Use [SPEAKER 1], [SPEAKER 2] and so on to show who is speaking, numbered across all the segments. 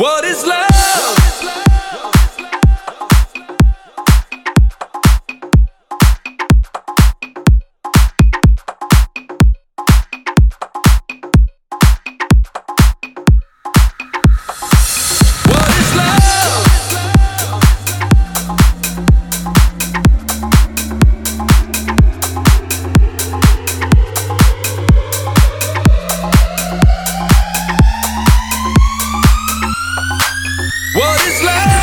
[SPEAKER 1] What is love? love.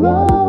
[SPEAKER 1] Love.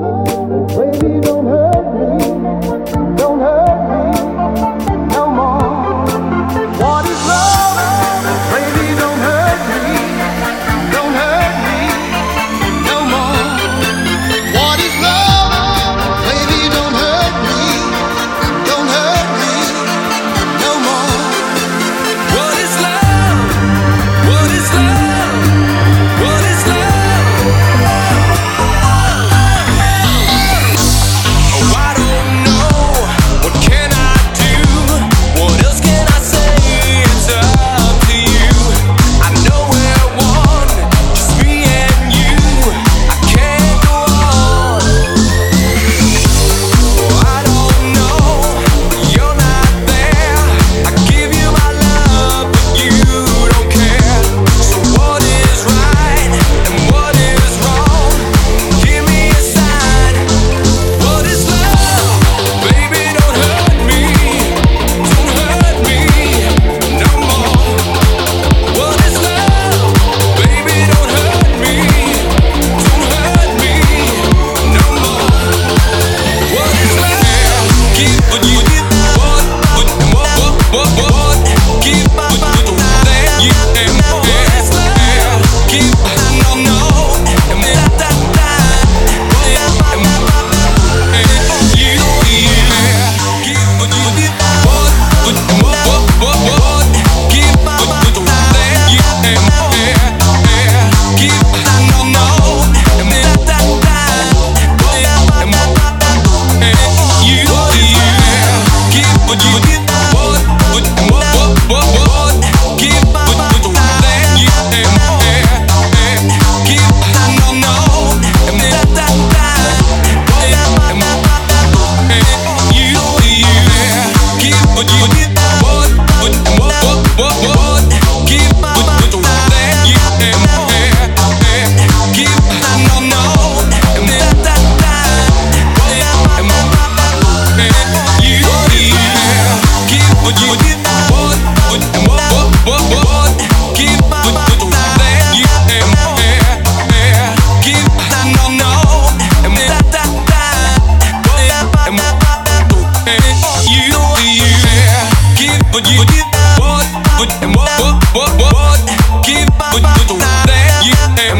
[SPEAKER 1] what, what, what, give, but you do?